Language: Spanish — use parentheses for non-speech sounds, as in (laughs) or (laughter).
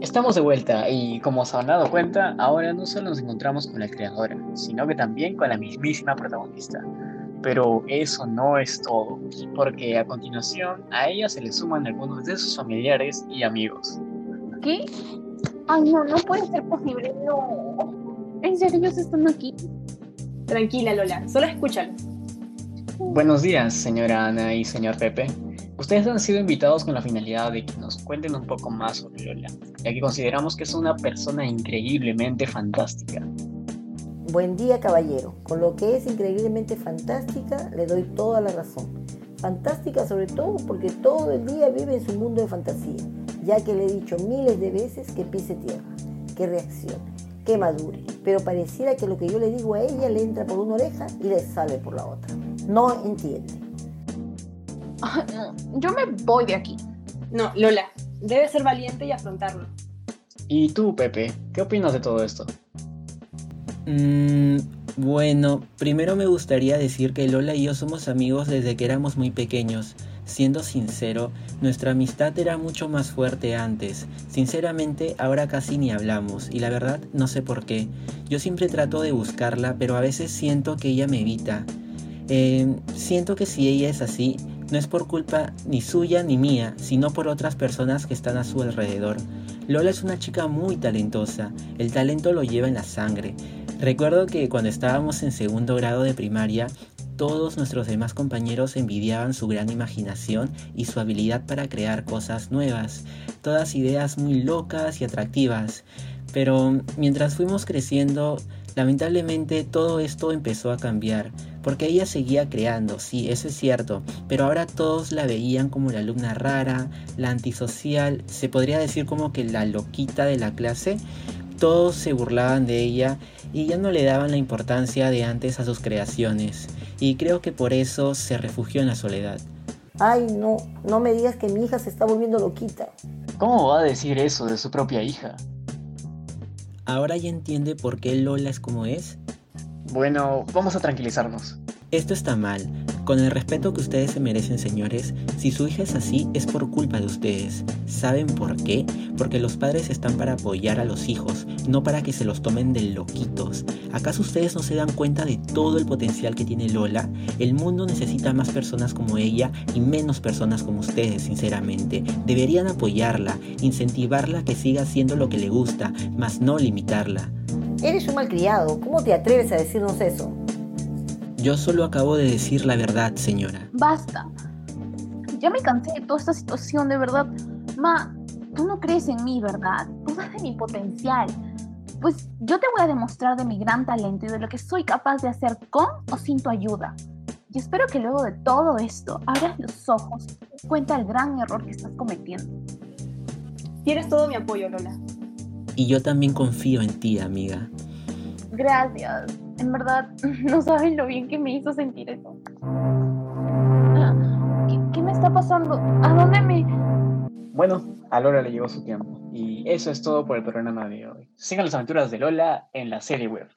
Estamos de vuelta y como se han dado cuenta, ahora no solo nos encontramos con la creadora, sino que también con la mismísima protagonista. Pero eso no es todo, porque a continuación a ella se le suman algunos de sus familiares y amigos. ¿Qué? Ay, no, no puede ser posible, no. ¿En serio ellos están aquí? Tranquila, Lola, solo escúchalo. Buenos días, señora Ana y señor Pepe. Ustedes han sido invitados con la finalidad de que nos cuenten un poco más sobre Lola, ya que consideramos que es una persona increíblemente fantástica. Buen día, caballero. Con lo que es increíblemente fantástica, le doy toda la razón. Fantástica sobre todo porque todo el día vive en su mundo de fantasía, ya que le he dicho miles de veces que pise tierra, que reaccione, que madure, pero pareciera que lo que yo le digo a ella le entra por una oreja y le sale por la otra. No entiende. (laughs) Yo me voy de aquí. No, Lola, debe ser valiente y afrontarlo. ¿Y tú, Pepe? ¿Qué opinas de todo esto? Mm, bueno, primero me gustaría decir que Lola y yo somos amigos desde que éramos muy pequeños. Siendo sincero, nuestra amistad era mucho más fuerte antes. Sinceramente, ahora casi ni hablamos, y la verdad no sé por qué. Yo siempre trato de buscarla, pero a veces siento que ella me evita. Eh, siento que si ella es así, no es por culpa ni suya ni mía, sino por otras personas que están a su alrededor. Lola es una chica muy talentosa, el talento lo lleva en la sangre. Recuerdo que cuando estábamos en segundo grado de primaria, todos nuestros demás compañeros envidiaban su gran imaginación y su habilidad para crear cosas nuevas, todas ideas muy locas y atractivas. Pero mientras fuimos creciendo, lamentablemente todo esto empezó a cambiar. Porque ella seguía creando, sí, eso es cierto, pero ahora todos la veían como la alumna rara, la antisocial, se podría decir como que la loquita de la clase. Todos se burlaban de ella y ya no le daban la importancia de antes a sus creaciones. Y creo que por eso se refugió en la soledad. Ay, no, no me digas que mi hija se está volviendo loquita. ¿Cómo va a decir eso de su propia hija? ¿Ahora ya entiende por qué Lola es como es? Bueno, vamos a tranquilizarnos. Esto está mal. Con el respeto que ustedes se merecen, señores, si su hija es así, es por culpa de ustedes. ¿Saben por qué? Porque los padres están para apoyar a los hijos, no para que se los tomen de loquitos. ¿Acaso ustedes no se dan cuenta de todo el potencial que tiene Lola? El mundo necesita más personas como ella y menos personas como ustedes, sinceramente. Deberían apoyarla, incentivarla a que siga haciendo lo que le gusta, mas no limitarla. Eres un malcriado. ¿Cómo te atreves a decirnos eso? Yo solo acabo de decir la verdad, señora. Basta. Ya me cansé de toda esta situación, de verdad. Ma, tú no crees en mí, ¿verdad? Dudas de mi potencial. Pues yo te voy a demostrar de mi gran talento y de lo que soy capaz de hacer con o sin tu ayuda. Y espero que luego de todo esto abras los ojos y te cuenta el gran error que estás cometiendo. Tienes todo mi apoyo, Lola. Y yo también confío en ti, amiga. Gracias. En verdad, (laughs) no saben lo bien que me hizo sentir eso. ¿Qué, qué me está pasando? ¿A dónde me...? Bueno, a Lola le llegó su tiempo. Y eso es todo por el programa de hoy. Sigan las aventuras de Lola en la serie web.